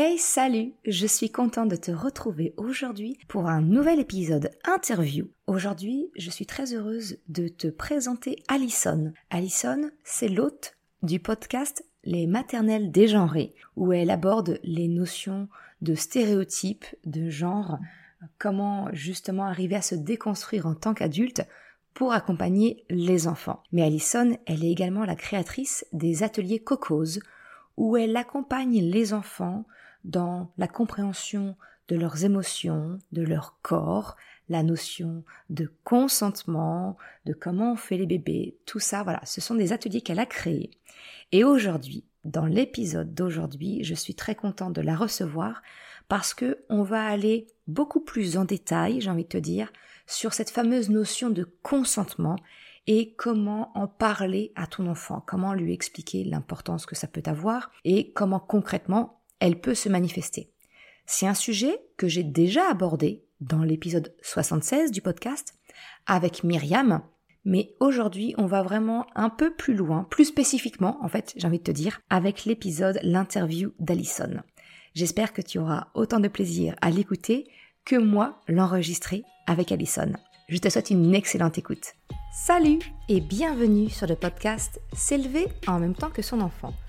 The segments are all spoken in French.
Hey salut, je suis contente de te retrouver aujourd'hui pour un nouvel épisode interview. Aujourd'hui, je suis très heureuse de te présenter Alison. Alison, c'est l'hôte du podcast Les maternelles dégenrées, où elle aborde les notions de stéréotypes, de genre, comment justement arriver à se déconstruire en tant qu'adulte pour accompagner les enfants. Mais Alison, elle est également la créatrice des ateliers Cocos, où elle accompagne les enfants dans la compréhension de leurs émotions, de leur corps, la notion de consentement, de comment on fait les bébés, tout ça, voilà, ce sont des ateliers qu'elle a créés. Et aujourd'hui, dans l'épisode d'aujourd'hui, je suis très contente de la recevoir parce que on va aller beaucoup plus en détail, j'ai envie de te dire, sur cette fameuse notion de consentement et comment en parler à ton enfant, comment lui expliquer l'importance que ça peut avoir et comment concrètement elle peut se manifester. C'est un sujet que j'ai déjà abordé dans l'épisode 76 du podcast avec Myriam, mais aujourd'hui on va vraiment un peu plus loin, plus spécifiquement en fait j'ai envie de te dire, avec l'épisode l'interview d'Alison. J'espère que tu auras autant de plaisir à l'écouter que moi l'enregistrer avec Alison. Je te souhaite une excellente écoute. Salut et bienvenue sur le podcast S'élever en même temps que son enfant.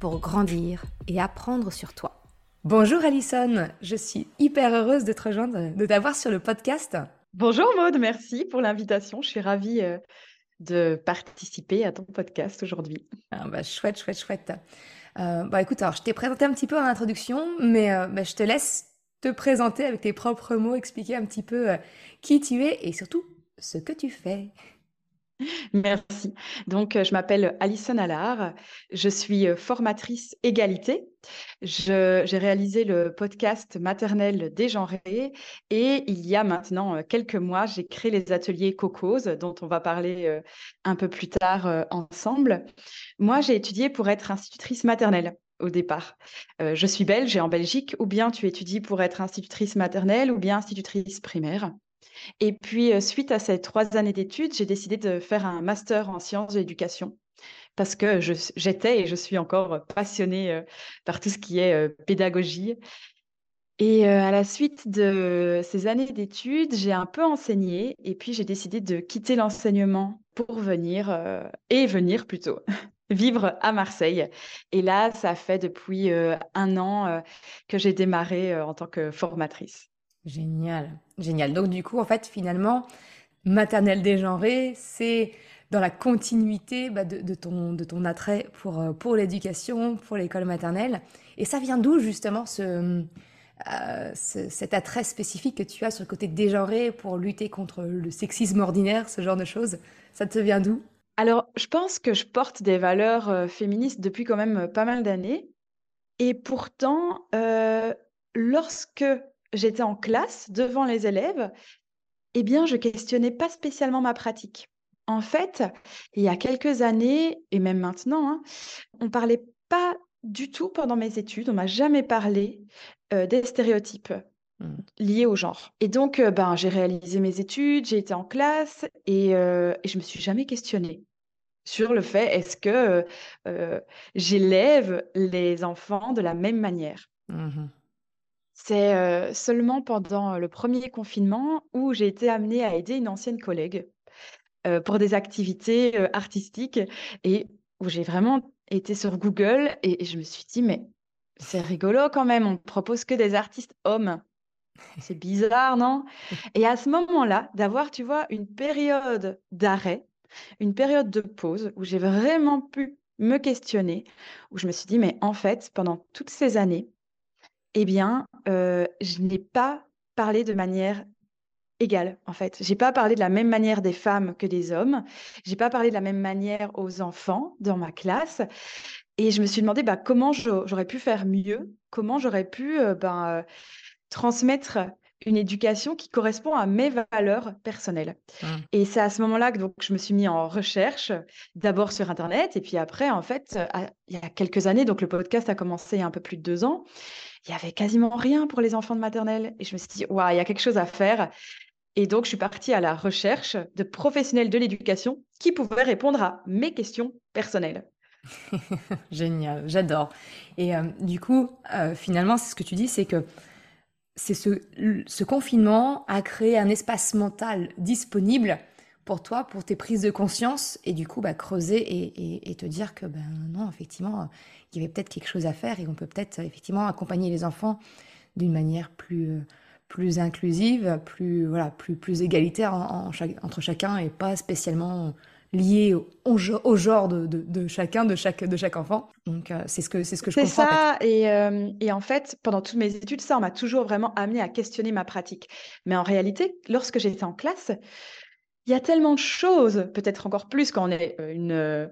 pour grandir et apprendre sur toi. Bonjour Alison, je suis hyper heureuse de te rejoindre, de t'avoir sur le podcast. Bonjour Maude, merci pour l'invitation. Je suis ravie euh, de participer à ton podcast aujourd'hui. Ah bah, chouette, chouette, chouette. Euh, bah écoute, alors je t'ai présenté un petit peu en introduction, mais euh, bah, je te laisse te présenter avec tes propres mots, expliquer un petit peu qui tu es et surtout ce que tu fais. Merci. Donc, euh, je m'appelle Alison Allard. Je suis euh, formatrice égalité. J'ai réalisé le podcast maternel dégenré et il y a maintenant euh, quelques mois, j'ai créé les ateliers Cocos dont on va parler un peu plus tard ensemble. Moi, j'ai étudié pour être institutrice maternelle au départ. je suis belge et en Belgique, ou bien tu étudies pour être institutrice maternelle ou bien institutrice primaire. Et puis, euh, suite à ces trois années d'études, j'ai décidé de faire un master en sciences de l'éducation parce que j'étais et je suis encore passionnée euh, par tout ce qui est euh, pédagogie. Et à la suite de ces années d'études, j'ai un peu enseigné et puis j'ai décidé de quitter l'enseignement pour venir, et venir plutôt, vivre à Marseille. Et là, ça fait depuis un an que j'ai démarré en tant que formatrice. Génial, génial. Donc du coup, en fait, finalement, maternelle dégenrée, c'est dans la continuité bah, de, ton, de ton attrait pour, euh, pour l'éducation, pour l'école maternelle. Et ça vient d'où justement ce, euh, cet attrait spécifique que tu as sur le côté dégenré pour lutter contre le sexisme ordinaire, ce genre de choses? Ça te vient d'où? Alors, je pense que je porte des valeurs euh, féministes depuis quand même pas mal d'années. Et pourtant, lorsque j'étais en classe devant les élèves, eh bien, je questionnais pas spécialement ma pratique. En fait, il y a quelques années, et même maintenant, hein, on parlait pas du tout pendant mes études, on m'a jamais parlé euh, des stéréotypes mmh. liés au genre. Et donc, euh, ben, j'ai réalisé mes études, j'ai été en classe et, euh, et je me suis jamais questionnée sur le fait est-ce que j'élève les enfants de la même manière. Mmh c'est, seulement pendant, le premier confinement où j'ai été amenée à aider une ancienne collègue, pour des activités, artistiques et où j'ai vraiment été sur Google et je me suis dit: «Mais c'est rigolo quand même, on propose que des artistes hommes. C'est bizarre, non?» et à ce moment-là, d'avoir, tu vois, une période d'arrêt, une période de pause où j'ai vraiment pu me questionner, où je me suis dit: «Mais en fait, pendant toutes ces années, eh bien, je n'ai pas parlé de manière égale, en fait. J'ai pas parlé de la même manière des femmes que des hommes. J'ai pas parlé de la même manière aux enfants dans ma classe et je me suis demandé, bah, comment j'aurais pu faire mieux? Comment j'aurais pu, ben, transmettre une éducation qui correspond à mes valeurs personnelles? Mmh. Et c'est à ce moment-là que donc je me suis mis en recherche, d'abord sur internet et puis après en fait, il y a quelques années, donc le podcast a commencé il y a un peu plus de 2 ans, il y avait quasiment rien pour les enfants de maternelle et je me suis dit: «Waouh, il y a quelque chose à faire» et donc je suis partie à la recherche de professionnels de l'éducation qui pouvaient répondre à mes questions personnelles. Génial, j'adore et du coup, finalement, c'est ce que tu dis, c'est que c'est ce, confinement a créé un espace mental disponible pour toi, pour tes prises de conscience, et du coup, bah, creuser et, te dire que, ben non, effectivement, il y avait peut-être quelque chose à faire et on peut peut-être effectivement accompagner les enfants d'une manière plus, plus inclusive, plus, voilà, plus, plus égalitaire entre chacun et pas spécialement lié au, au genre de, de, chacun, de chaque, de chaque enfant. Donc, euh, c'est ce que, c'est ce que je comprends. C'est ça. Et, euh, et, en fait, pendant toutes mes études, ça, m'a toujours vraiment amené à questionner ma pratique. Mais en réalité, lorsque j'étais en classe, il y a tellement de choses, peut-être encore plus quand on est euh, une,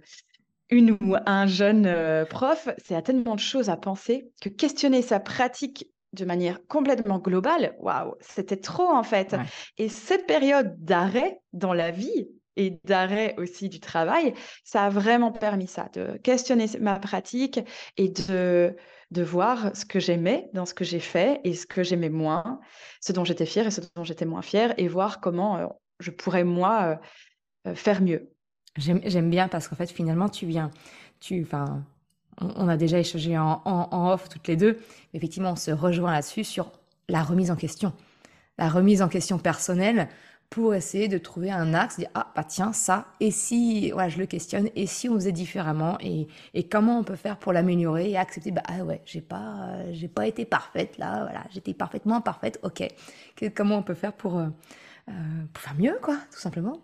une ou un jeune prof, c'est à tellement de choses à penser que questionner sa pratique de manière complètement globale, waouh, c'était trop en fait. Et cette période d'arrêt dans la vie, et d'arrêt aussi du travail, ça a vraiment permis ça, de questionner ma pratique et de, de voir ce que j'aimais dans ce que j'ai fait et ce que j'aimais moins, ce dont j'étais fière et ce dont j'étais moins fière, et voir comment euh, je pourrais, moi, euh, euh, faire mieux. J'aime bien parce qu'en fait, finalement, tu viens, tu, enfin, on, a déjà échangé en, en, off toutes les deux. Effectivement, on se rejoint là-dessus sur la remise en question. La remise en question personnelle pour essayer de trouver un axe, dire ah bah tiens ça et si voilà je le questionne et si on faisait différemment et, et comment on peut faire pour l'améliorer et accepter bah ah ouais j'ai pas j'ai pas été parfaite là voilà j'étais parfaitement parfaite ok comment on peut faire pour euh, euh, pour faire mieux quoi tout simplement.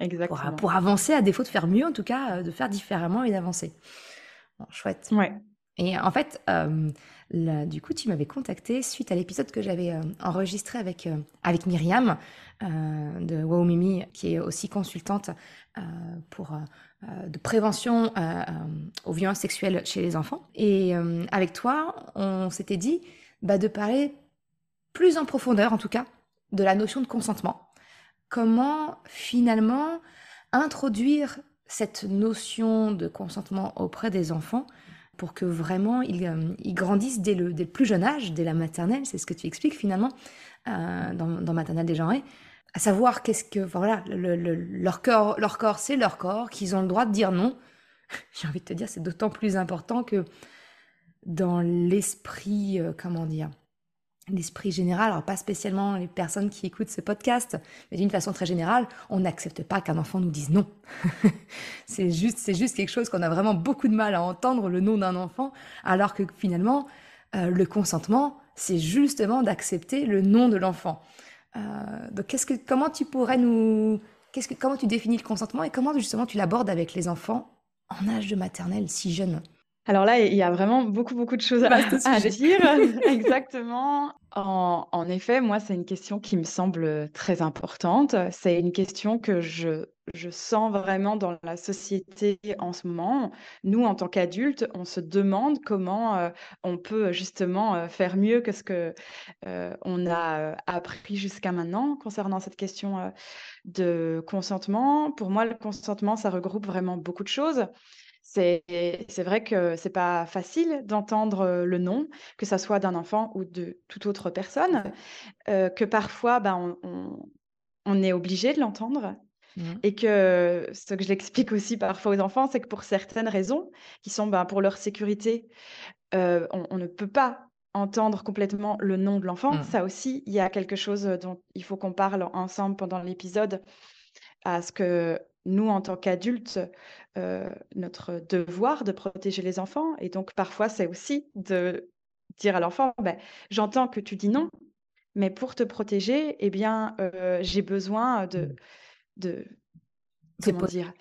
Exactement. pour, pour, avancer à défaut de faire mieux en tout cas euh, de faire différemment et d'avancer. Bon, chouette. Ouais. Et en fait, du coup, tu m'avais contacté suite à l'épisode que j'avais enregistré avec, avec Myriam, euh, de Wow Mimi, qui est aussi consultante euh, pour euh, de prévention aux violences sexuelles chez les enfants. Et avec toi, on s'était dit bah, de parler plus en profondeur, en tout cas, de la notion de consentement. Comment finalement introduire cette notion de consentement auprès des enfants pour que vraiment ils, grandissent dès le, plus jeune âge, dès la maternelle, c'est ce que tu expliques finalement dans, dans Maternelle dégenrée, à savoir qu'est-ce que, voilà, leur corps, leur corps, c'est leur corps, qu'ils ont le droit de dire non. J'ai envie de te dire, c'est d'autant plus important que dans l'esprit, euh, comment dire, l'esprit général, alors pas spécialement les personnes qui écoutent ce podcast, mais d'une façon très générale, on n'accepte pas qu'un enfant nous dise non. c'est juste, c'est juste quelque chose qu'on a vraiment beaucoup de mal à entendre le nom d'un enfant, alors que finalement, euh, le consentement, c'est justement d'accepter le nom de l'enfant. Euh, donc, qu'est-ce que, comment tu pourrais nous, qu'est-ce que, comment tu définis le consentement et comment justement tu l'abordes avec les enfants en âge de maternelle si jeune? Alors là, il y a vraiment beaucoup, beaucoup de choses à, à dire. Exactement. En, en, effet, moi, c'est une question qui me semble très importante. C'est une question que je, je sens vraiment dans la société en ce moment. Nous, en tant qu'adultes, on se demande comment euh, on peut justement euh, faire mieux que ce que euh, on a appris jusqu'à maintenant concernant cette question de consentement. Pour moi, le consentement, ça regroupe vraiment beaucoup de choses. C'est vrai que c'est pas facile d'entendre, le nom, que ça soit d'un enfant ou de toute autre personne, que parfois, ben, on est obligé de l'entendre mmh. et que ce que je l'explique aussi parfois aux enfants, c'est que pour certaines raisons qui sont, ben, pour leur sécurité, on ne peut pas entendre complètement le nom de l'enfant. Mmh. Ça aussi, il y a quelque chose, dont il faut qu'on parle ensemble pendant l'épisode, à ce que nous, en tant qu'adultes, euh, notre devoir de protéger les enfants. Et donc, parfois, c'est aussi de dire à l'enfant, ben, j'entends que tu dis non, mais pour te protéger, eh bien, euh, j'ai besoin de, mmh. de comment dire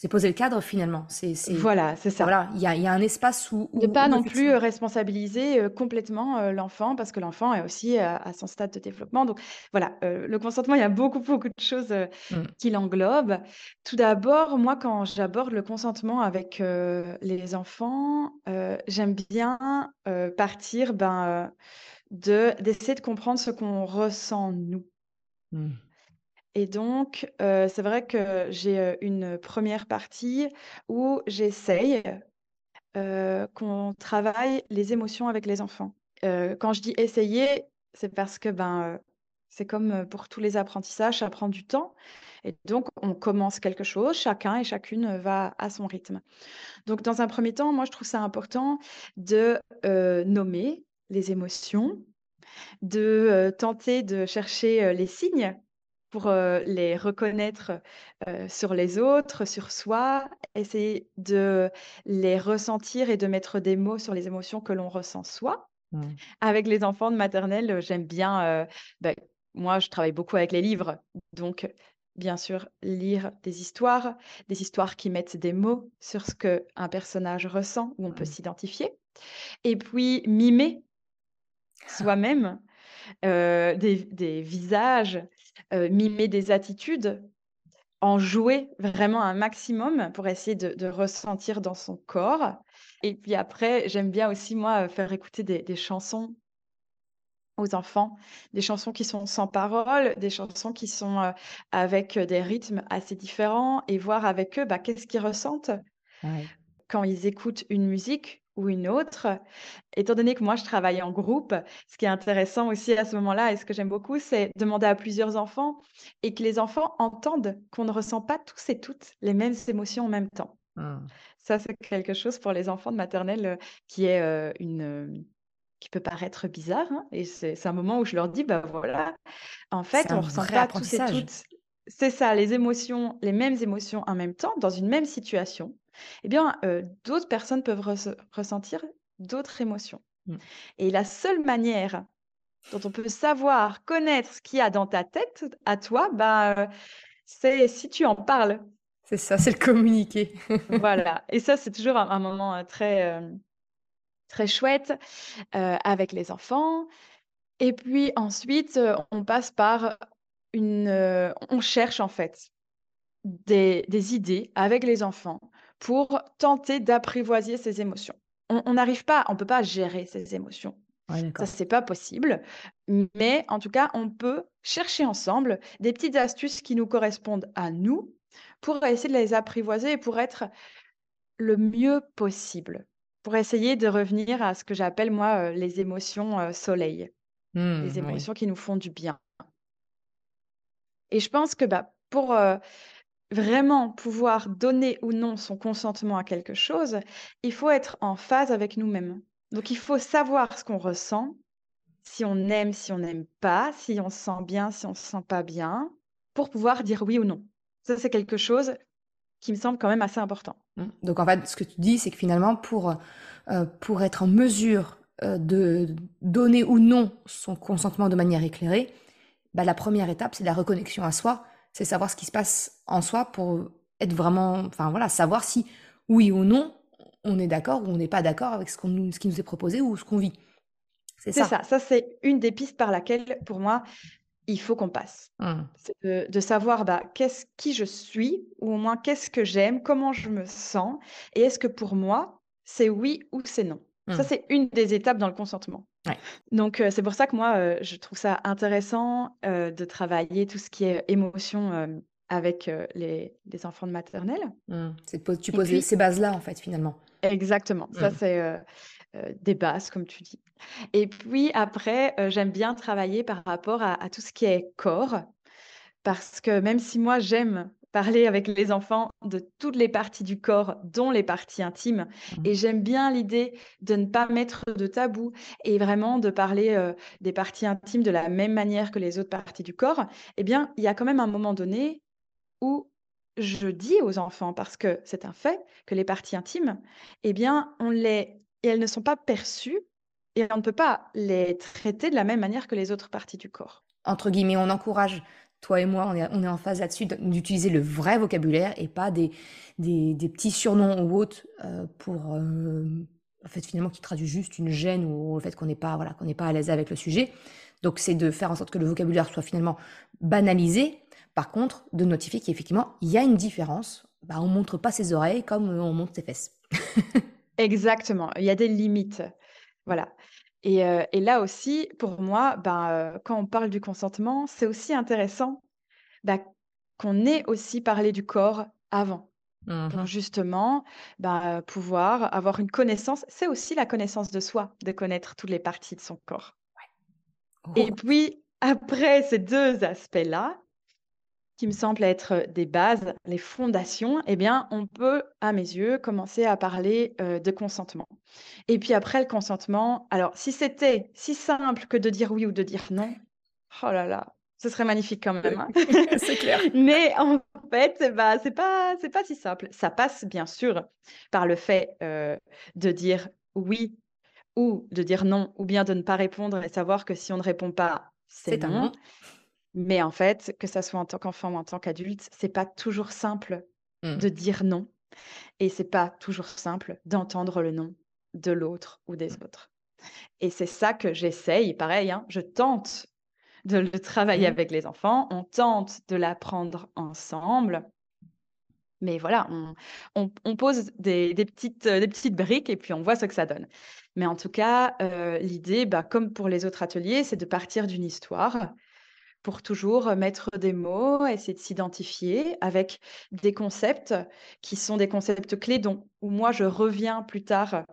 c'est poser le cadre finalement. C'est, Voilà, c'est ça. Voilà, il y a, y a, un espace où. ne pas non plus responsabiliser complètement l'enfant parce que l'enfant est aussi à, son stade de développement. Donc voilà, le consentement, il y a beaucoup, beaucoup de choses mmh. qui l'englobent. Tout d'abord, moi, quand j'aborde le consentement avec les enfants, j'aime bien partir ben, de d'essayer de comprendre ce qu'on ressent nous. Mmh. Et donc, heu, c'est vrai que j'ai, heu, une première partie où j'essaye, heu, qu'on travaille les émotions avec les enfants. Quand je dis essayer, c'est parce que, ben, c'est comme, pour tous les apprentissages, ça prend du temps et donc on commence quelque chose, chacun et chacune, va à son rythme. Donc dans un premier temps, moi je trouve ça important de, nommer les émotions, de, tenter de chercher, les signes pour, les reconnaître, sur les autres, sur soi, essayer de les ressentir et de mettre des mots sur les émotions que l'on ressent soi. Mmh. Avec les enfants de maternelle, j'aime bien, bah, moi je travaille beaucoup avec les livres, donc bien sûr lire des histoires, des histoires qui mettent des mots sur ce qu'un personnage ressent, où on peut Mmh. s'identifier et puis mimer soi-même, heu, des des visages, mimer des attitudes, en jouer vraiment un maximum pour essayer de de ressentir dans son corps et puis après, j'aime bien aussi moi, faire écouter des des chansons aux enfants, des chansons qui sont sans paroles, des chansons qui sont, heu, avec, des rythmes assez différents et voir avec eux, bah, qu'est-ce qu'ils ressentent Ouais. quand ils écoutent une musique ou une autre. Étant donné que moi je travaille en groupe, ce qui est intéressant aussi à ce moment-là et ce que j'aime beaucoup, c'est demander à plusieurs enfants et que les enfants entendent qu'on ne ressent pas tous et toutes les mêmes émotions en même temps. Mmh. Ça, c'est quelque chose pour les enfants de maternelle, heu, qui est, heu, une, hem, qui peut paraître bizarre, hein et c'est un moment où je leur dis: «Bah, voilà, en fait, on ressent vrai pas tous et toutes» c'est ça, les émotions les mêmes émotions en même temps, dans une même situation. Eh bien, heu, d'autres personnes peuvent resse ressentir d'autres émotions Mmh. et la seule manière dont on peut savoir, connaître ce qu'il y a dans ta tête à toi, bah, heu, c'est si tu en parles. C'est ça, c'est le communiquer. Voilà et ça, c'est toujours un un moment, heu, très, très chouette, avec les enfants et puis ensuite, on passe par une, on cherche en fait des des idées avec les enfants pour tenter d'apprivoiser ces émotions. On n'arrive pas on peut pas gérer ces émotions. Ouais, Ça, c'est pas possible, mais en tout cas, on peut chercher ensemble des petites astuces qui nous correspondent à nous pour essayer de les apprivoiser et pour être le mieux possible. Pour essayer de revenir à ce que j'appelle moi, heu, les émotions, heu, soleil, les Mmh, oui. émotions qui nous font du bien et je pense que, bah, pour, heu, vraiment pouvoir donner ou non son consentement à quelque chose, il faut être en phase avec nous-mêmes. Donc il faut savoir ce qu'on ressent, si on aime, si on n'aime pas, si on se sent bien, si on se sent pas bien, pour pouvoir dire oui ou non. Ça, c'est quelque chose qui me semble quand même assez important. Mmh. Donc en fait, ce que tu dis, c'est que finalement pour, heu, pour être en mesure, heu, de donner ou non son consentement de manière éclairée, bah, la première étape, c'est la reconnexion à soi. C'est savoir ce qui se passe en soi pour être vraiment enfin voilà, savoir si, oui ou non, on est d'accord ou on n'est pas d'accord avec ce qu'on nous ce qui nous est proposé ou ce qu'on vit. C'est C'est ça? ça, ça c'est une des pistes par laquelle, pour moi, il faut qu'on passe. Mmh. C'est de de savoir, bah, qu'est-ce qui je suis ou au moins qu'est-ce que j'aime, comment je me sens et est-ce que pour moi, c'est oui ou c'est non? Ça, Mmh. c'est une des étapes dans le consentement. Ouais. Donc heu, c'est pour ça que moi, heu, je trouve ça intéressant, heu, de travailler tout ce qui est émotion, avec, les les enfants de maternelle Mmh. C'est tu poses puis ces bases-là, en fait, finalement. exactement, ça Mmh. c'est, des bases comme tu dis et puis après, j'aime bien travailler par rapport à à tout ce qui est corps parce que même si moi j'aime parler avec les enfants de toutes les parties du corps, dont les parties intimes Mmh. et j'aime bien l'idée de ne pas mettre de tabou et vraiment de parler, heu, des parties intimes de la même manière que les autres parties du corps, eh bien, il y a quand même un moment donné où je dis aux enfants, parce que c'est un fait, que les parties intimes, eh bien, on les et elles ne sont pas perçues et on ne peut pas les traiter de la même manière que les autres parties du corps. Entre guillemets, on encourage, toi et moi, on est en phase là-dessus, d'utiliser le vrai vocabulaire et pas des petits surnoms ou autres, heu, pour, hem, en fait, finalement, qui traduisent juste une gêne ou le fait qu'on n'est pas, voilà, qu'on n'est pas à l'aise avec le sujet. Donc c'est de faire en sorte que le vocabulaire soit finalement banalisé. Par contre, de notifier qu'effectivement, il y a une différence. Bah, on montre pas ses oreilles comme, on montre ses fesses. Exactement, il y a des limites. Voilà Et, et là aussi, pour moi, ben, quand on parle du consentement, c'est aussi intéressant bah, qu'on ait aussi parlé du corps avant. Pour Mmh justement, bah, pouvoir avoir une connaissance. C'est aussi la connaissance de soi, de connaître toutes les parties de son corps. Et puis, après ces 2 aspects-là, qui me semblent être des bases, les fondations, eh bien, on peut, à mes yeux, commencer à parler, de consentement. Et puis après le consentement, alors si c'était si simple que de dire oui ou de dire non, oh là là, ce serait magnifique quand même, hein. C'est clair. Mais en fait, bah, c'est pas c'est pas si simple. Ça passe bien sûr par le fait, de dire oui ou de dire non, ou bien de ne pas répondre et savoir que si on ne répond pas, c'est un non. Mais en fait, que ça soit en tant qu'enfant ou en tant qu'adulte, c'est pas toujours simple Mmh. de dire non et c'est pas toujours simple d'entendre le non de l'autre ou des Mmh. autres. Et c'est ça que j'essaye, pareil, hein, je tente de le travailler Mmh. avec les enfants, on tente de l'apprendre ensemble. Mais voilà, on on on pose des des petites, heu, des petites briques et puis on voit ce que ça donne. Mais en tout cas, heu, l'idée, bah, comme pour les autres ateliers, c'est de partir d'une histoire pour toujours, mettre des mots, essayer de s'identifier avec des concepts qui sont des concepts clés dont où moi je reviens plus tard,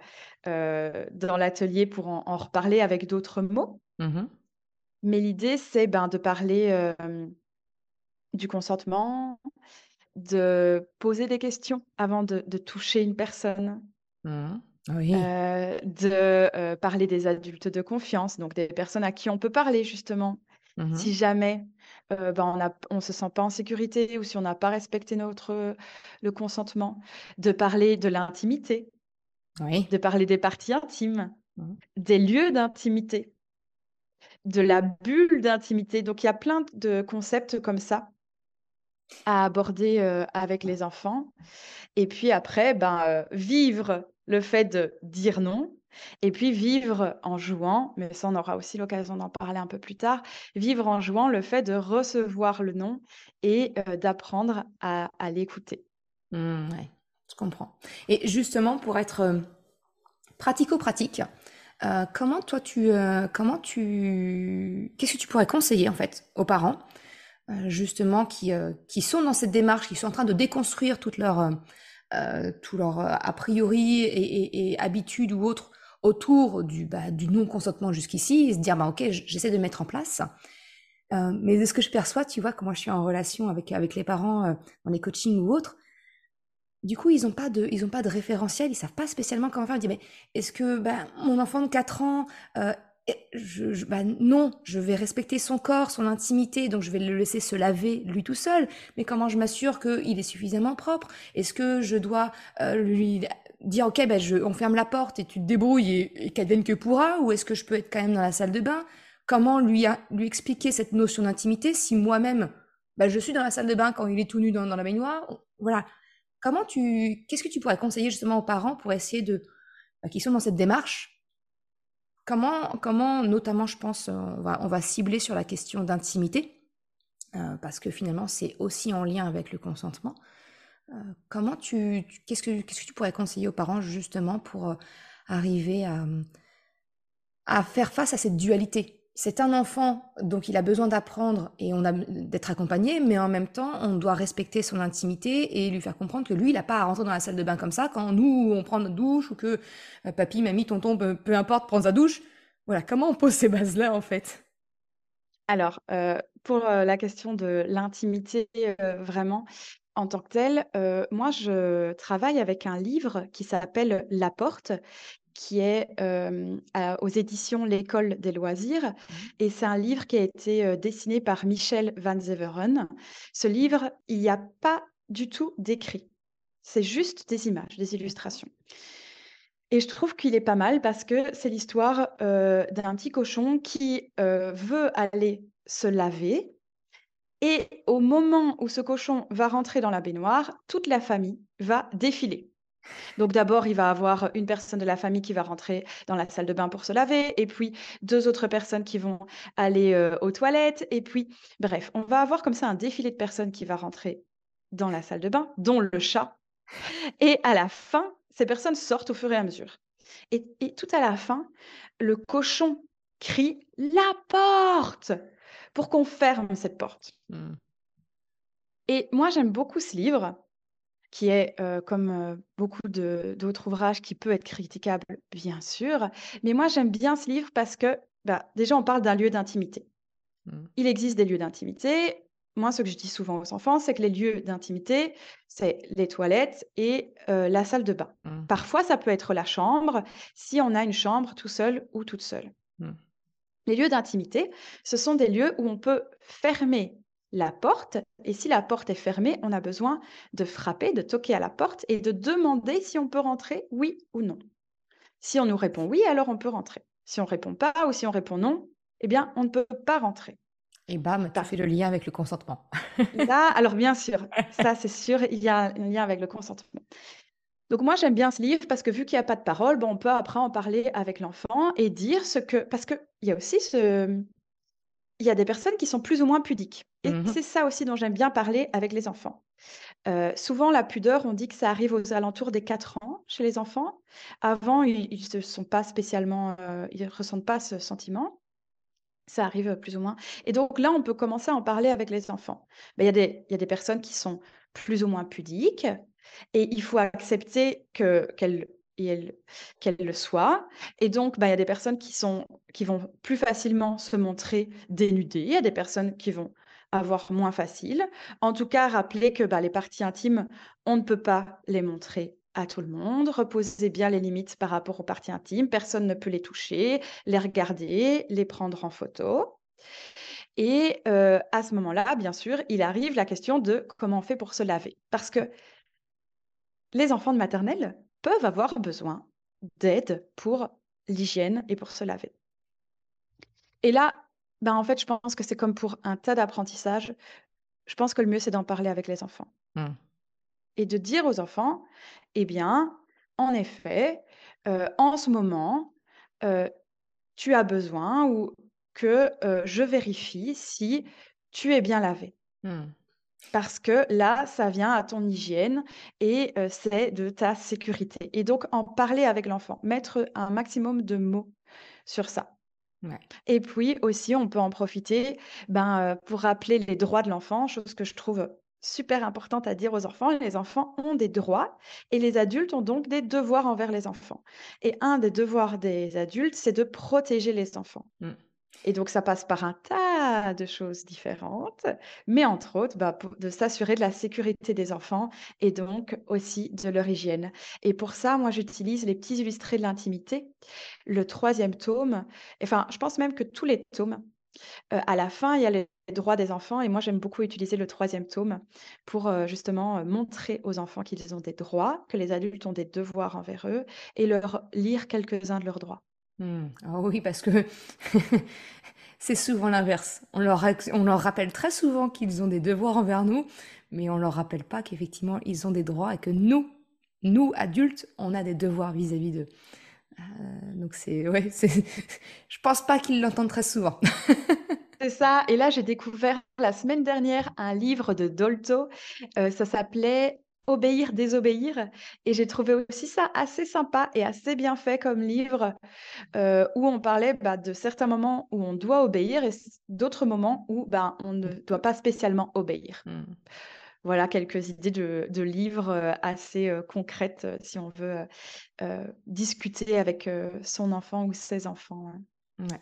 heu, dans l'atelier pour en en reparler avec d'autres mots. Mmh Mais l'idée, c'est, ben, de parler, hem, du consentement, de poser des questions avant de de toucher une personne, Mmh Oui. de, parler des adultes de confiance, donc des personnes à qui on peut parler justement. Mmh Si jamais, ben, on on se sent pas en sécurité ou si on n'a pas respecté notre, le consentement, de parler de l'intimité, Oui. de parler des parties intimes, Mmh. des lieux d'intimité, de la bulle d'intimité. Donc il y a plein de concepts comme ça à aborder, avec les enfants et puis après, ben, vivre le fait de dire non et puis vivre en jouant, mais ça on aura aussi l'occasion d'en parler un peu plus tard, vivre en jouant le fait de recevoir le non et heu, d'apprendre à l'écouter. Mmh, je comprends. Et justement, pour être euh, pratico-pratique, euh, comment toi tu, euh, comment tu, qu'est-ce que tu pourrais conseiller en fait aux parents, euh, justement, qui, euh, qui sont dans cette démarche, qui sont en train de déconstruire toute leur, euh, euh, tout leur euh, a priori et, et, et habitudes ou autres autour du, bah, du non-consentement jusqu'ici, et se dire, bah, ok, j'essaie de mettre en place. Euh, mais de ce que je perçois, tu vois, moi je suis en relation avec, avec les parents euh, dans les coachings ou autres, du coup, ils ont pas de pas de référentiel, ils savent pas spécialement comment faire. Ils disent: «Mais est-ce que, ben, mon enfant de 4 ans, je bah, non, je vais respecter son corps, son intimité, donc je vais le laisser se laver lui tout seul. Mais comment je m'assure qu'il est suffisamment propre? Est-ce que je dois, lui dire: «OK, ben, je on ferme la porte et tu te débrouilles et et qu'advienne que pourra» ou est-ce que je peux être quand même dans la salle de bain? Comment lui lui expliquer cette notion d'intimité si moi-même, bah, je suis dans la salle de bain quand il est tout nu dans la baignoire? Voilà. Comment tu, qu'est-ce que tu pourrais conseiller justement aux parents pour essayer de, bah, qui sont dans cette démarche, comment, comment, notamment, je pense, euh, on va, on va cibler sur la question d'intimité, euh, parce que finalement, c'est aussi en lien avec le consentement. Euh, comment tu, qu'est-ce que, qu'est-ce que tu pourrais conseiller aux parents justement pour euh, arriver à, à faire face à cette dualité? C'est un enfant, donc il a besoin d'apprendre et d'être accompagné, mais en même temps, on doit respecter son intimité et lui faire comprendre que lui, il n'a pas à rentrer dans la salle de bain comme ça quand nous, on prend notre douche ou que euh, papy, mamie, tonton, peu, peu importe, prend sa douche. Voilà, comment on pose ces bases-là en fait? Alors, pour, la question de l'intimité, vraiment en tant que telle, heu, moi je travaille avec un livre qui s'appelle La Porte, qui est, à aux éditions L'École des loisirs Mhm. et c'est un livre qui a été, heu, dessiné par Michel Van Zeveren. Ce livre, il n'y a pas du tout d'écrit. C'est juste des images, des illustrations et je trouve qu'il est pas mal parce que c'est l'histoire, d'un petit cochon qui, veut aller se laver et au moment où ce cochon va rentrer dans la baignoire, toute la famille va défiler. Donc d'abord, il va avoir une personne de la famille qui va rentrer dans la salle de bain pour se laver et puis 2 autres personnes qui vont aller, heu, aux toilettes et puis bref, on va avoir comme ça un défilé de personnes qui va rentrer dans la salle de bain, dont le chat et à la fin, ces personnes sortent au fur et à mesure. Et tout à la fin, le cochon crie la porte pour qu'on ferme cette porte. Mmh. Et moi, j'aime beaucoup ce livre, qui est, euh, comme euh, beaucoup d'autres ouvrages, qui peut être critiquable, bien sûr. Mais moi, j'aime bien ce livre parce que, bah, déjà, on parle d'un lieu d'intimité. Mmh. Il existe des lieux d'intimité. Moi, ce que je dis souvent aux enfants, c'est que les lieux d'intimité, c'est les toilettes et euh, la salle de bain. Mmh. Parfois, ça peut être la chambre, si on a une chambre tout seul ou toute seule. Les lieux d'intimité, ce sont des lieux où on peut fermer la porte et si la porte est fermée, on a besoin de frapper, de toquer à la porte et de demander si on peut rentrer, oui ou non. Si on nous répond oui, alors on peut rentrer. Si on répond pas ou si on répond non, eh bien, on ne peut pas rentrer. Et bam, tu fait le lien avec le consentement. Là, alors bien sûr, ça c'est sûr, il y a un lien avec le consentement. Donc moi j'aime bien ce livre parce que vu qu'il n'y a pas de parole, bon, on peut après en parler avec l'enfant et dire ce que... Parce qu'il y a aussi ce... Il y a des personnes qui sont plus ou moins pudiques. Et mmh c'est ça aussi dont j'aime bien parler avec les enfants. Euh, souvent, la pudeur, on dit que ça arrive aux alentours des 4 ans chez les enfants. Avant, ils ne sont pas spécialement, euh, ils ressentent pas ce sentiment. Ça arrive plus ou moins. Et donc là, on peut commencer à en parler avec les enfants. Ben, il y, y, a des personnes qui sont plus ou moins pudiques, et il faut accepter que qu'elle le soit. Et donc, bah, il y a des personnes qui vont plus facilement se montrer dénudées, il y a des personnes qui vont avoir moins facile. En tout cas, rappelez que bah, les parties intimes, on ne peut pas les montrer à tout le monde. Reposez bien les limites par rapport aux parties intimes. Personne ne peut les toucher, les regarder, les prendre en photo. Et euh, à ce moment-là, bien sûr, il arrive la question de comment on fait pour se laver. Parce que les enfants de maternelle peuvent avoir besoin d'aide pour l'hygiène et pour se laver. Et là, ben en fait, je pense que c'est comme pour un tas d'apprentissages. Je pense que le mieux, c'est d'en parler avec les enfants. Mmh. Et de dire aux enfants, eh bien, en effet, euh, en ce moment, euh, tu as besoin ou que euh, je vérifie si tu es bien lavé. Mmh. Parce que là, ça vient à ton hygiène et c'est de ta sécurité. Et donc, en parler avec l'enfant, mettre un maximum de mots sur ça. Et puis aussi, on peut en profiter ben, pour rappeler les droits de l'enfant, chose que je trouve super importante à dire aux enfants. Les enfants ont des droits et les adultes ont donc des devoirs envers les enfants. Et un des devoirs des adultes, c'est de protéger les enfants. Mmh. Et donc, ça passe par un tas de choses différentes, mais entre autres, bah, de s'assurer de la sécurité des enfants et donc aussi de leur hygiène. Et pour ça, moi, j'utilise les petits illustrés de l'intimité, le troisième tome. Enfin, je pense même que tous les tomes, euh, à la fin, il y a les droits des enfants. Et moi, j'aime beaucoup utiliser le troisième tome pour euh, justement euh, montrer aux enfants qu'ils ont des droits, que les adultes ont des devoirs envers eux et leur lire quelques-uns de leurs droits. Mmh. Ah oui, parce que c'est souvent l'inverse. On leur, on leur rappelle très souvent qu'ils ont des devoirs envers nous, mais on leur rappelle pas qu'effectivement ils ont des droits et que nous, nous adultes, on a des devoirs vis-à-vis d'eux. Euh, donc c'est, ouais, je pense pas qu'ils l'entendent très souvent. C'est ça. Et là, j'ai découvert la semaine dernière un livre de Dolto. Euh, ça s'appelait Obéir, désobéir. Et j'ai trouvé aussi ça assez sympa et assez bien fait comme livre, euh, où on parlait bah, de certains moments où on doit obéir et d'autres moments où bah, on ne doit pas spécialement obéir. Mmh. Voilà quelques idées de, livres euh, assez euh, concrètes si on veut discuter avec son enfant ou ses enfants. Hein. Ouais.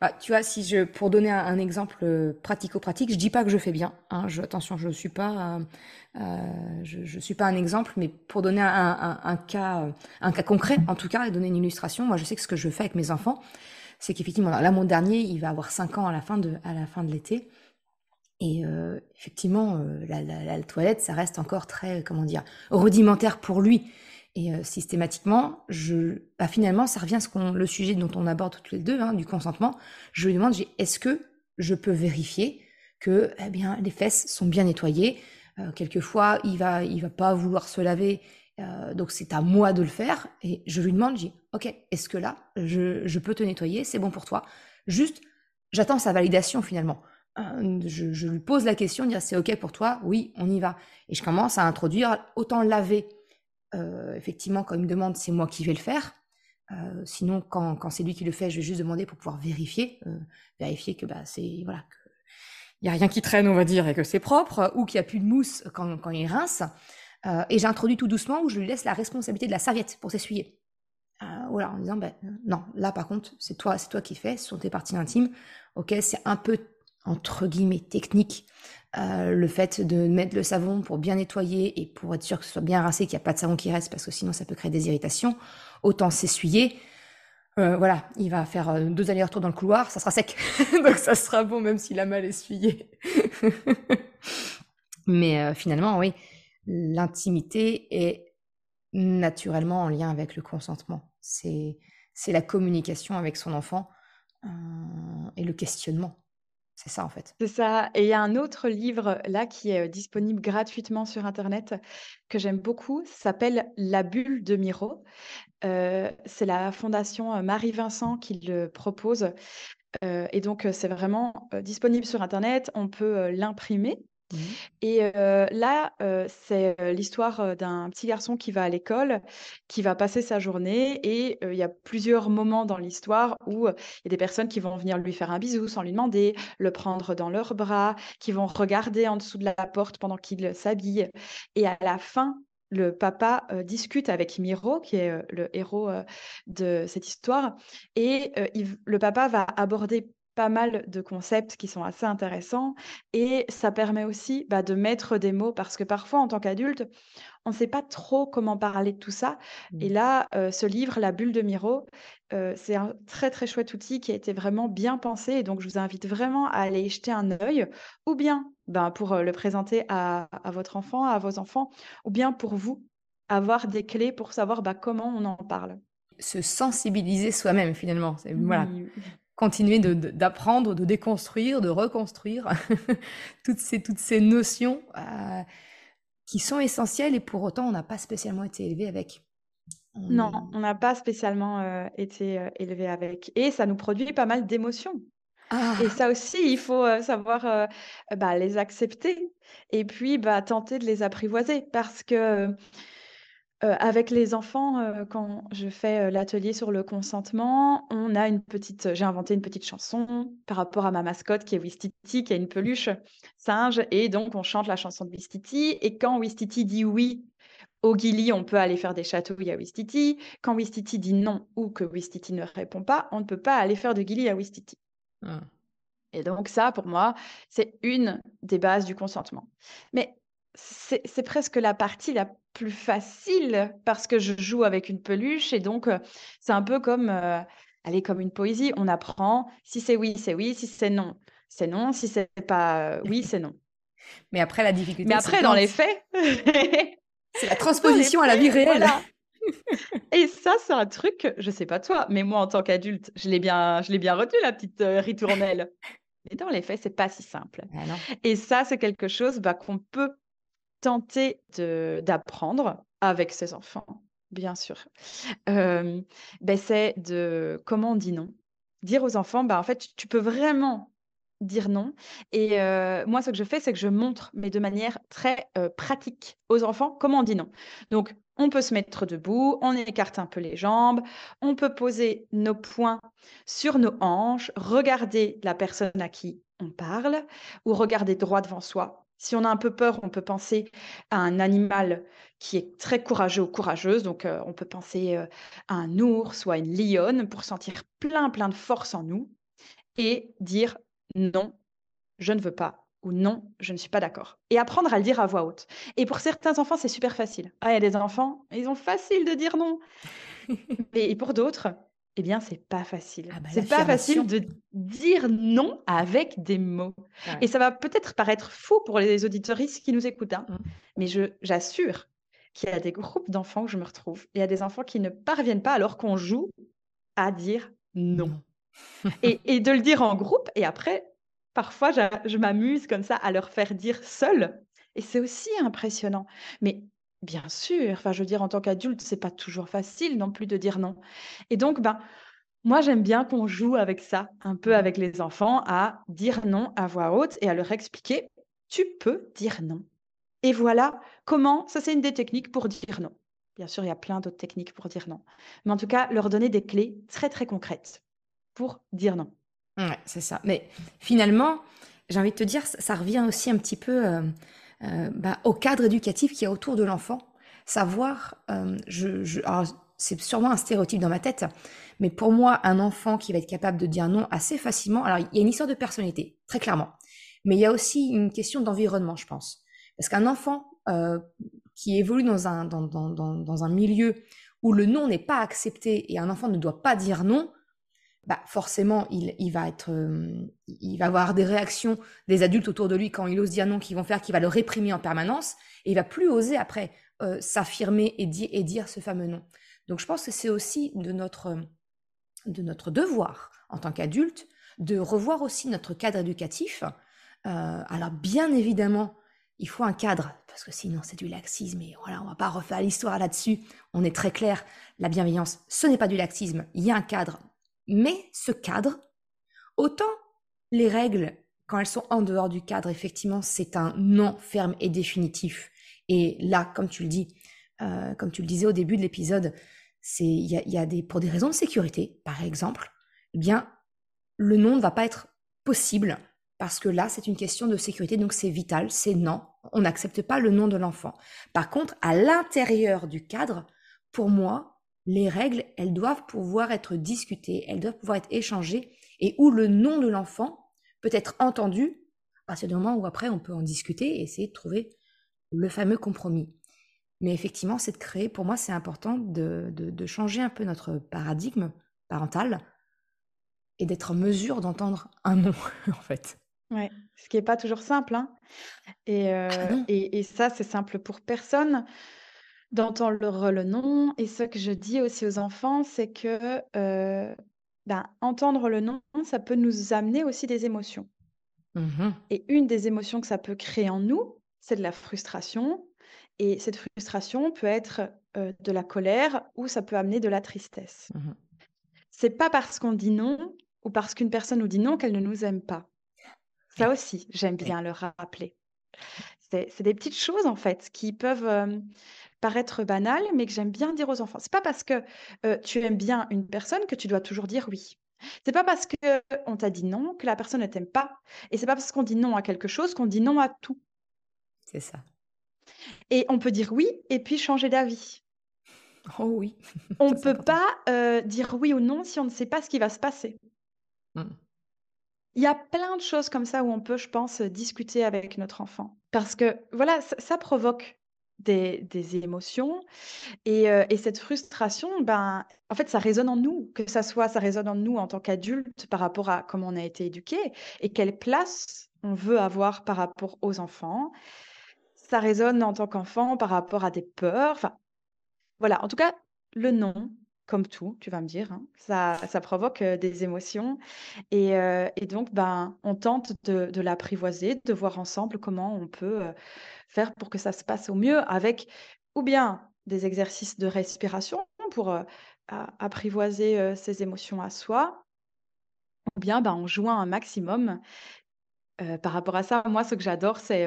Bah, tu vois, si je, pour donner un, exemple euh, pratico-pratique, je dis pas que je fais bien. Hein, attention, je suis pas, euh, euh, je, suis pas un exemple, mais pour donner un, cas, un cas concret, en tout cas, et donner une illustration, moi, je sais que ce que je fais avec mes enfants, c'est qu'effectivement, là, mon dernier, il va avoir 5 ans à la fin de, à la fin de l'été. Et effectivement, la, la, la, toilette, ça reste encore très, comment dire, rudimentaire pour lui. Et euh, systématiquement, je, bah, finalement, ça revient à ce qu'on, le sujet dont on aborde tous les deux, hein, du consentement. Je lui demande, est-ce que je peux vérifier que, eh bien, les fesses sont bien nettoyées? Euh, quelquefois, il va, il va pas vouloir se laver, euh, donc c'est à moi de le faire. Et je lui demande, j'ai, ok, est-ce que là, je, je peux te nettoyer, c'est bon pour toi. Juste, j'attends sa validation finalement. Je, je, lui pose la question, dire c'est ok pour toi, oui, on y va. Et je commence à introduire autant laver euh, effectivement, quand il me demande, c'est moi qui vais le faire. Euh, sinon, quand, quand c'est lui qui le fait, je vais juste demander pour pouvoir vérifier, euh, vérifier que bah, c'est voilà, il y a rien qui traîne, on va dire, et que c'est propre, ou qu'il y a plus de mousse quand, quand il rince. Et j'introduis tout doucement où je lui laisse la responsabilité de la serviette pour s'essuyer. Voilà, en disant, ben, non, là par contre, c'est toi, c'est toi qui fais, ce sont tes parties intimes. Ok, c'est un peu entre guillemets technique euh, le fait de mettre le savon pour bien nettoyer et pour être sûr que ce soit bien rincé, qu'il n'y a pas de savon qui reste parce que sinon ça peut créer des irritations. Autant s'essuyer. Euh, voilà, il va faire euh, deux allers-retours dans le couloir, ça sera sec. Donc ça sera bon même s'il a mal essuyé. Mais finalement, oui, l'intimité est naturellement en lien avec le consentement. C'est la communication avec son enfant et le questionnement. C'est ça, en fait. C'est ça. Et il y a un autre livre là qui est disponible gratuitement sur Internet que j'aime beaucoup. Ça s'appelle La bulle de Miro. Euh, c'est la fondation Marie Vincent qui le propose. Euh, et donc, c'est vraiment disponible sur Internet. On peut l'imprimer Mmh. Et là, c'est l'histoire d'un petit garçon qui va à l'école, qui va passer sa journée et il y a plusieurs moments dans l'histoire où il y a des personnes qui vont venir lui faire un bisou sans lui demander, le prendre dans leurs bras, qui vont regarder en dessous de la porte pendant qu'il s'habille et à la fin, le papa, discute avec Miro, qui est, le héros, de cette histoire et le papa va aborder pas mal de concepts qui sont assez intéressants et ça permet aussi bah, de mettre des mots parce que parfois en tant qu'adulte, on ne sait pas trop comment parler de tout ça. Et mmh. là, ce livre, La bulle de Miro, c'est un très très chouette outil qui a été vraiment bien pensé et donc je vous invite vraiment à aller jeter un œil ou bien ben, pour le présenter à, votre enfant, à vos enfants, ou bien pour vous avoir des clés pour savoir bah, comment on en parle se sensibiliser soi-même finalement. Voilà continuer d'apprendre, de, déconstruire, de reconstruire toutes, ces, toutes ces notions euh, qui sont essentielles et pour autant on n'a pas spécialement été élevé avec. Non, on n'a pas spécialement euh, été euh, élevé avec. Et ça nous produit pas mal d'émotions. Ah. Et ça aussi, il faut savoir bah, les accepter et puis bah, tenter de les apprivoiser parce que avec les enfants, quand je fais, l'atelier sur le consentement, on a une petite j'ai inventé une petite chanson par rapport à ma mascotte qui est Wistiti, qui a une peluche singe et donc on chante la chanson de Wistiti et quand Wistiti dit «oui» au Gilly, on peut aller faire des chatouilles à Wistiti. Quand Wistiti dit «non» ou que Wistiti ne répond pas, on ne peut pas aller faire de Gilly à Wistiti. Mmh. Et donc ça, pour moi, c'est une des bases du consentement. Mais c'est presque la partie la plus facile parce que je joue avec une peluche et donc c'est un peu comme, allez, comme une poésie. On apprend, si c'est oui, c'est oui, si c'est non, c'est non, si c'est pas oui, c'est non. Mais après, la difficulté, Mais après, dans les faits, c'est la transposition à la vie réelle. Et ça, c'est un truc, je sais pas toi, mais moi, en tant qu'adulte, je l'ai bien, je l'ai bien retenu, la petite ritournelle. Mais dans les faits, c'est pas si simple. Ah et ça, c'est quelque chose bah, qu'on peut tenter d'apprendre avec ses enfants, bien sûr, ben, c'est de comment on dit non? Dire aux enfants, bah, en fait, tu peux vraiment dire non et moi, ce que je fais, c'est que je montre, mais de manière très, pratique aux enfants, comment on dit non. Donc on peut se mettre debout, on écarte un peu les jambes, on peut poser nos poings sur nos hanches, regarder la personne à qui on parle ou regarder droit devant soi si on a un peu peur, on peut penser à un animal qui est très courageux ou courageuse. Donc, euh, on peut penser euh, à un ours ou à une lionne pour sentir plein, plein de force en nous et dire non, je ne veux pas ou non, je ne suis pas d'accord. Et apprendre à le dire à voix haute. Et pour certains enfants, c'est super facile. Ah, il y a des enfants, ils ont facile de dire non. et pour d'autres, eh bien, c'est pas facile. Ah bah, c'est pas facile de dire non avec des mots. Et ça va peut-être paraître fou pour les auditoristes qui nous écoutent, hein, mmh. mais je, j'assure qu'il y a des groupes d'enfants que je me retrouve. Il y a des enfants qui ne parviennent pas alors qu'on joue à dire non. et, de le dire en groupe. Et après, parfois, je, je m'amuse comme ça à leur faire dire seul. Et c'est aussi impressionnant. Mais Bien sûr, enfin, je veux dire, en tant qu'adulte, c'est pas toujours facile non plus de dire non. Et donc, ben, moi, j'aime bien qu'on joue avec ça, un peu avec les enfants, à dire non à voix haute et à leur expliquer, tu peux dire non. Et voilà comment, ça c'est une des techniques pour dire non. Bien sûr, il y a plein d'autres techniques pour dire non. Mais en tout cas, leur donner des clés très, très concrètes pour dire non. Ouais, c'est ça. Mais finalement, j'ai envie de te dire, ça, revient aussi un petit peu euh, euh, bah, au cadre éducatif qui est autour de l'enfant. Savoir, euh, c'est sûrement un stéréotype dans ma tête, mais pour moi, un enfant qui va être capable de dire non assez facilement, alors il y a une histoire de personnalité, très clairement, mais il y a aussi une question d'environnement, je pense. Parce qu'un enfant qui évolue dans un, dans, dans, dans, un milieu où le non n'est pas accepté et un enfant ne doit pas dire non, bah forcément, il, il, va être, euh, il va avoir des réactions des adultes autour de lui quand il ose dire non, qui vont faire qu'il va le réprimer en permanence, et il va plus oser après euh, s'affirmer et, dire ce fameux non. Donc je pense que c'est aussi de notre, de notre devoir en tant qu'adulte de revoir aussi notre cadre éducatif. Euh, alors bien évidemment, il faut un cadre, parce que sinon c'est du laxisme, et voilà, on va pas refaire l'histoire là-dessus. On est très clair, la bienveillance, ce n'est pas du laxisme, il y a un cadre mais ce cadre, autant les règles, quand elles sont en dehors du cadre, effectivement, c'est un non ferme et définitif. Et là, comme tu le dis, euh, comme tu le disais au début de l'épisode, c'est il y a, des pour des raisons de sécurité, par exemple, eh bien le non ne va pas être possible parce que là, c'est une question de sécurité, donc c'est vital, c'est non. On n'accepte pas le nom de l'enfant. Par contre, à l'intérieur du cadre, pour moi, les règles, elles doivent pouvoir être discutées, elles doivent pouvoir être échangées, et où le nom de l'enfant peut être entendu à partir du moment où après on peut en discuter et essayer de trouver le fameux compromis. Mais effectivement, c'est de créer, pour moi, c'est important de, de, changer un peu notre paradigme parental et d'être en mesure d'entendre un nom, en fait. Ouais, ce qui n'est pas toujours simple. Hein. Et, euh, ah et, et, ça, c'est simple pour personne d'entendre le non et ce que je dis aussi aux enfants, c'est que, ben, entendre le non, ça peut nous amener aussi des émotions mmh et une des émotions que ça peut créer en nous, c'est de la frustration et cette frustration peut être, de la colère ou ça peut amener de la tristesse. Mmh c'est pas parce qu'on dit non ou parce qu'une personne nous dit non qu'elle ne nous aime pas. Ça aussi, j'aime bien le rappeler. C'est des petites choses, en fait, qui peuvent, paraître banal, mais que j'aime bien dire aux enfants. C'est pas parce que tu aimes bien une personne que tu dois toujours dire oui. C'est pas parce que on t'a dit non que la personne ne t'aime pas. Et c'est pas parce qu'on dit non à quelque chose qu'on dit non à tout. C'est ça. Et on peut dire oui et puis changer d'avis. Oh oui. on ne peut pas dire oui ou non si on ne sait pas ce qui va se passer. Mmh. Il y a plein de choses comme ça où on peut, je pense, discuter avec notre enfant. Parce que voilà, ça provoque des, émotions. Et, cette frustration, ben, en fait, ça résonne en nous, que ça soit, ça résonne en nous en tant qu'adultes par rapport à comment on a été éduqué et quelle place on veut avoir par rapport aux enfants. Ça résonne en tant qu'enfant par rapport à des peurs. Enfin, voilà. En tout cas, le non, comme tout, tu vas me dire, hein, ça, ça provoque des émotions. Et, donc, ben, on tente de, l'apprivoiser, de voir ensemble comment on peut faire pour que ça se passe au mieux avec ou bien des exercices de respiration pour apprivoiser ses émotions à soi, ou bien bah, en jouant un maximum. Par rapport à ça, moi, ce que j'adore, c'est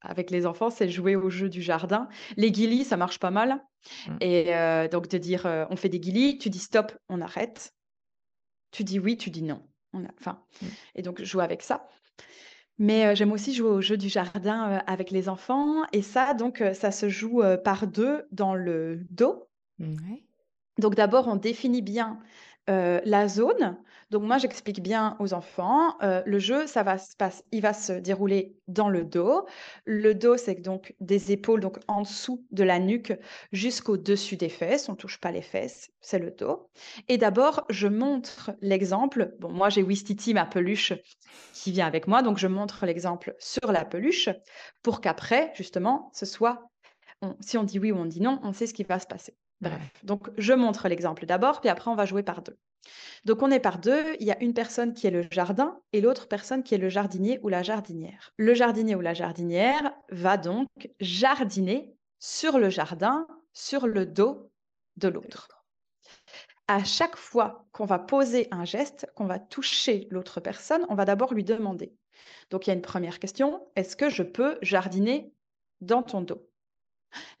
avec les enfants, c'est jouer au jeu du jardin. Les guilis, ça marche pas mal. Mmh. Et donc de dire, on fait des guilis, tu dis stop, on arrête. Tu dis oui, tu dis non. On a, enfin, mmh. et donc jouer avec ça. Mais j'aime aussi jouer au jeu du jardin, avec les enfants et ça donc ça se joue, par deux dans le dos. Donc d'abord on définit bien, la zone. Donc moi, j'explique bien aux enfants, le jeu, ça va se il va se dérouler dans le dos. Le dos, c'est donc des épaules, donc en dessous de la nuque jusqu'au-dessus des fesses. On touche pas les fesses, c'est le dos. Et d'abord, je montre l'exemple. Bon, moi, j'ai Wistiti, ma peluche, qui vient avec moi, donc je montre l'exemple sur la peluche pour qu'après, justement, ce soit si on dit oui ou on dit non, on sait ce qui va se passer. Bref, donc je montre l'exemple d'abord, puis après on va jouer par deux. Donc on est par deux, il y a une personne qui est le jardin et l'autre personne qui est le jardinier ou la jardinière. Le jardinier ou la jardinière va donc jardiner sur le jardin, sur le dos de l'autre. À chaque fois qu'on va poser un geste, qu'on va toucher l'autre personne, on va d'abord lui demander. Donc il y a une première question, est-ce que je peux jardiner dans ton dos?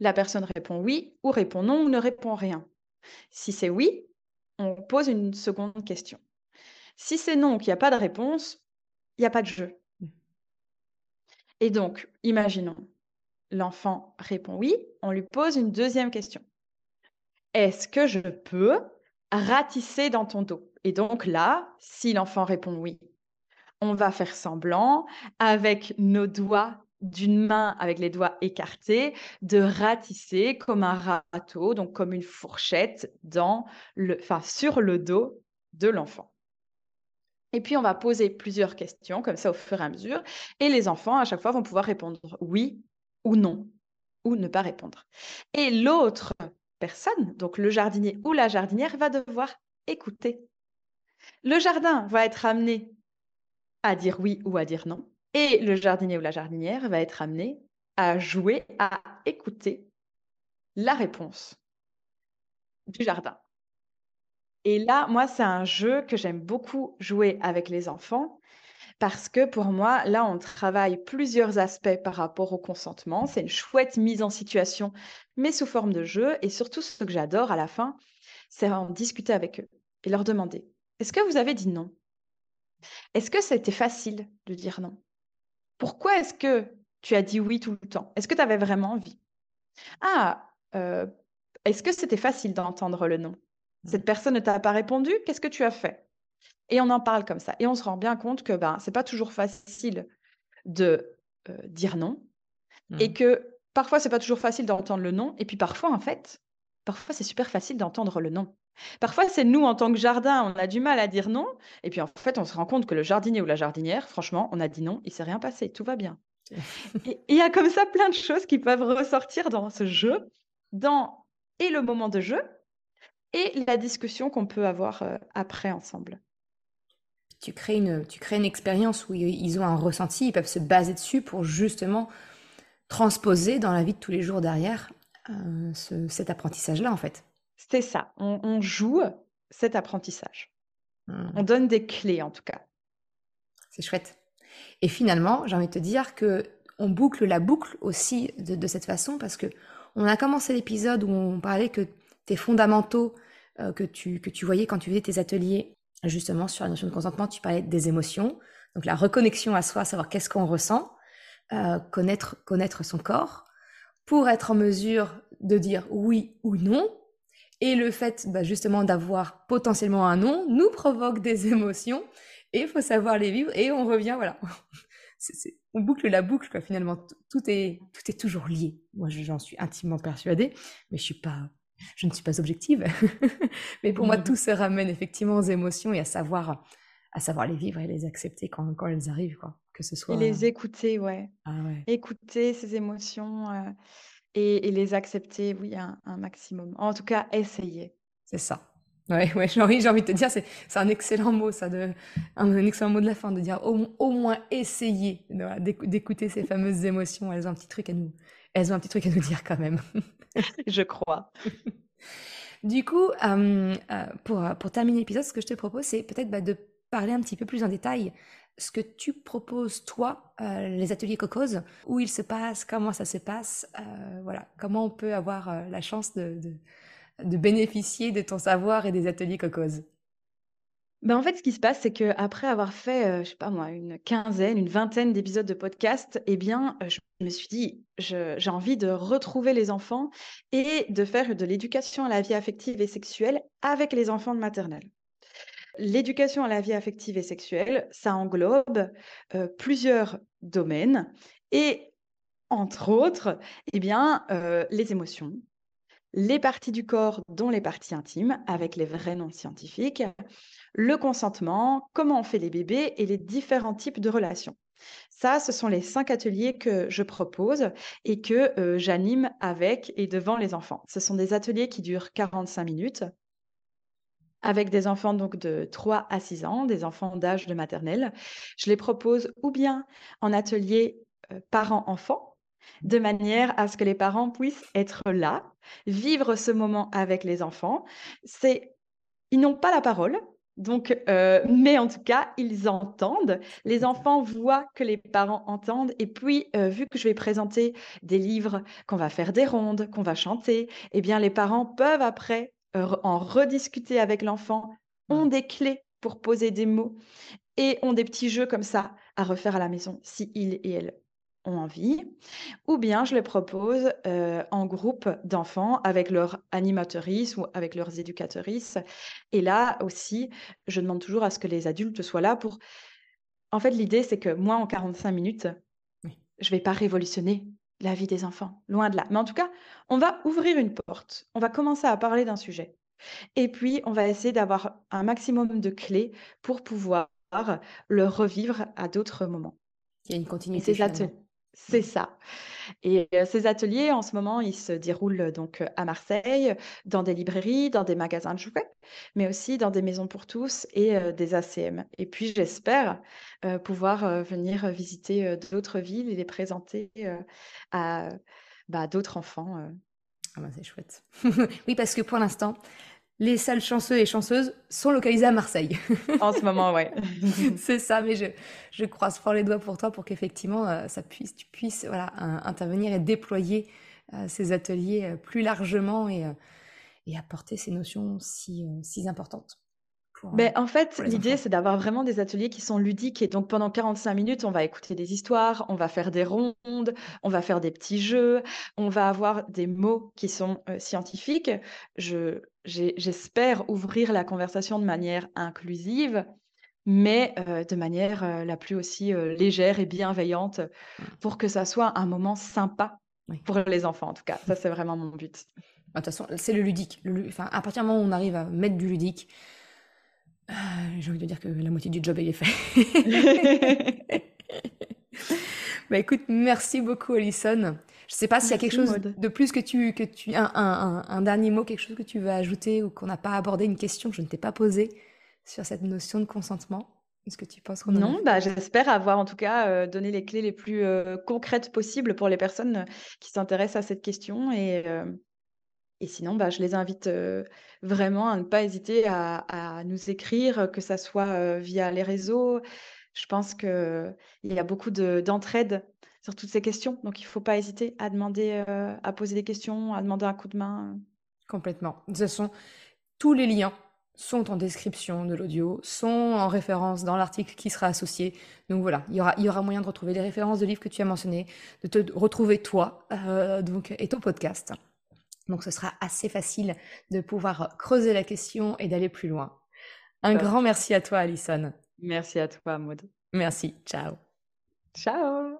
La personne répond oui ou répond non ou ne répond rien. Si c'est oui, on pose une seconde question. Si c'est non, qu'il n'y a pas de réponse, il n'y a pas de jeu. Et donc, imaginons, l'enfant répond oui, on lui pose une deuxième question. Est-ce que je peux ratisser dans ton dos? Et donc là, si l'enfant répond oui, on va faire semblant avec nos doigts d'une main avec les doigts écartés, de ratisser comme un râteau, donc comme une fourchette dans le, sur le dos de l'enfant. Et puis, on va poser plusieurs questions, comme ça, au fur et à mesure. Et les enfants, à chaque fois, vont pouvoir répondre oui ou non, ou ne pas répondre. Et l'autre personne, donc le jardinier ou la jardinière, va devoir écouter. Le jardin va être amené à dire oui ou à dire non. Et le jardinier ou la jardinière va être amené à jouer, à écouter la réponse du jardin. Et là, moi, c'est un jeu que j'aime beaucoup jouer avec les enfants parce que pour moi, là, on travaille plusieurs aspects par rapport au consentement. C'est une chouette mise en situation, mais sous forme de jeu. Et surtout, ce que j'adore à la fin, c'est en discuter avec eux et leur demander, est-ce que vous avez dit non? Est-ce que c'était facile de dire non? Pourquoi est-ce que tu as dit oui tout le temps? Est-ce que tu avais vraiment envie? Ah, euh, est-ce que c'était facile d'entendre le non? Cette personne ne t'a pas répondu, qu'est-ce que tu as fait? Et on en parle comme ça. Et on se rend bien compte que ben, ce n'est pas toujours facile de euh, dire non. Et mmh. que parfois, c'est pas toujours facile d'entendre le non. Et puis parfois, en fait, parfois, c'est super facile d'entendre le non. Parfois, c'est nous, en tant que jardin, on a du mal à dire non. Et puis, en fait, on se rend compte que le jardinier ou la jardinière, franchement, on a dit non, il s'est rien passé, tout va bien. et il y a comme ça plein de choses qui peuvent ressortir dans ce jeu, dans et le moment de jeu, et la discussion qu'on peut avoir euh, après ensemble. Tu crées, une, tu crées une expérience où ils ont un ressenti, ils peuvent se baser dessus pour justement transposer dans la vie de tous les jours derrière euh, cet apprentissage-là, en fait. C'est ça, on, joue cet apprentissage. Mmh. On donne des clés en tout cas. C'est chouette. Et finalement, j'ai envie de te dire que on boucle la boucle aussi de, cette façon parce que on a commencé l'épisode où on parlait que tes fondamentaux euh, que, tu, que tu voyais quand tu faisais tes ateliers justement sur la notion de consentement, tu parlais des émotions, donc la reconnexion à soi, savoir qu'est-ce qu'on ressent, euh, connaître, connaître son corps, pour être en mesure de dire oui ou non, et le fait bah, justement d'avoir potentiellement un nom nous provoque des émotions et il faut savoir les vivre et on revient, voilà. on boucle la boucle, quoi, finalement. Tout est, tout est toujours lié. Moi, j'en suis intimement persuadée, mais je, suis pas, je ne suis pas objective. mais pour moi, tout se ramène effectivement aux émotions et à savoir, à savoir les vivre et les accepter quand, quand elles arrivent, quoi. Que ce soit. Et les écouter, ouais. Ah ouais. Écouter ces émotions. Euh, et, les accepter, oui, un, un maximum. En tout cas, essayer. C'est ça. Ouais, ouais, j'ai envie, j'ai envie de te dire, c'est, c'est un excellent mot, ça, de, un, excellent mot de la fin, de dire au, au moins essayer d'écouter ces fameuses émotions. Elles ont un petit truc à nous, elles ont un petit truc à nous dire quand même. je crois. Du coup, euh, euh, pour, pour terminer l'épisode, ce que je te propose, c'est peut-être bah, de parler un petit peu plus en détail ce que tu proposes, toi, euh, les ateliers Cocos, où ils se passent, comment ça se passe, euh, voilà, comment on peut avoir euh, la chance de, bénéficier de ton savoir et des ateliers Cocos? Ben en fait, ce qui se passe, c'est que après avoir fait, je sais pas moi, une quinzaine, une vingtaine d'épisodes de podcast, eh bien, je me suis dit, j'ai envie de retrouver les enfants et de faire de l'éducation à la vie affective et sexuelle avec les enfants de maternelle. L'éducation à la vie affective et sexuelle, ça englobe plusieurs domaines et entre autres, eh bien, les émotions, les parties du corps, dont les parties intimes, avec les vrais noms scientifiques, le consentement, comment on fait les bébés et les différents types de relations. Ça, ce sont les cinq ateliers que je propose et que j'anime avec et devant les enfants. Ce sont des ateliers qui durent 45 minutes avec des enfants donc de 3 à 6 ans, des enfants d'âge de maternelle. Je les propose ou bien en atelier euh, parents-enfants, de manière à ce que les parents puissent être là, vivre ce moment avec les enfants. C'est, ils n'ont pas la parole, Donc, euh, mais en tout cas, ils entendent. Les enfants voient que les parents entendent. Et puis, euh, vu que je vais présenter des livres, qu'on va faire des rondes, qu'on va chanter, eh bien, les parents peuvent après en rediscuter avec l'enfant, ont des clés pour poser des mots et ont des petits jeux comme ça à refaire à la maison si ils et elles ont envie, ou bien je les propose en groupe d'enfants avec leur animatrice ou avec leurs éducatrices. Et là aussi, je demande toujours à ce que les adultes soient là pour... En fait, l'idée, c'est que moi, en 45 minutes, je ne vais pas révolutionner la vie des enfants, loin de là. Mais en tout cas, on va ouvrir une porte, on va commencer à parler d'un sujet. Et puis, on va essayer d'avoir un maximum de clés pour pouvoir le revivre à d'autres moments. Il y a une continuité. C'est ça. Et ces ateliers, en ce moment, ils se déroulent donc à Marseille, dans des librairies, dans des magasins de jouets, mais aussi dans des maisons pour tous et des ACM. Et puis, j'espère pouvoir venir visiter d'autres villes et les présenter à bah, d'autres enfants. Ah bah, c'est chouette. oui, parce que pour l'instant, les salles chanceux et chanceuses sont localisées à Marseille. en ce moment, ouais. c'est ça, mais je, je, croise fort les doigts pour toi pour qu'effectivement, euh, ça puisse, tu puisses voilà, intervenir et déployer euh, ces ateliers euh, plus largement et, et apporter ces notions si, si importantes. Mais en fait, l'idée, c'est d'avoir vraiment des ateliers qui sont ludiques. Et donc, pendant 45 minutes, on va écouter des histoires, on va faire des rondes, on va faire des petits jeux, on va avoir des mots qui sont scientifiques. Je, j'espère ouvrir la conversation de manière inclusive, mais de manière la plus aussi légère et bienveillante mmh. pour que ça soit un moment sympa pour les enfants, en tout cas. Ça, c'est vraiment mon but. Bah, de toute façon, c'est le ludique. enfin, à partir du moment où on arrive à mettre du ludique, euh, j'ai envie de dire que la moitié du job est fait. bah écoute, merci beaucoup Alison. Je sais pas s'il y a quelque chose de plus que tu, que tu, un, un, un, dernier mot, quelque chose que tu veux ajouter ou qu'on n'a pas abordé, une question que je ne t'ai pas posée sur cette notion de consentement? Est-ce que tu penses qu'on Non, bah, j'espère avoir en tout cas euh, donné les clés les plus euh, concrètes possibles pour les personnes qui s'intéressent à cette question et, et sinon, bah, je les invite vraiment à ne pas hésiter à, nous écrire, que ça soit via les réseaux. Je pense qu'il y a beaucoup d'entraide sur toutes ces questions. Donc, il ne faut pas hésiter à demander, à poser des questions, à demander un coup de main. Complètement. De toute façon, tous les liens sont en description de l'audio, sont en référence dans l'article qui sera associé. Donc voilà, il y aura, il y aura moyen de retrouver les références de livres que tu as mentionnés, de te retrouver toi donc, et ton podcast. Donc ce sera assez facile de pouvoir creuser la question et d'aller plus loin. Un grand merci à toi, Alison. Merci à toi, Maud. Merci. Ciao. Ciao.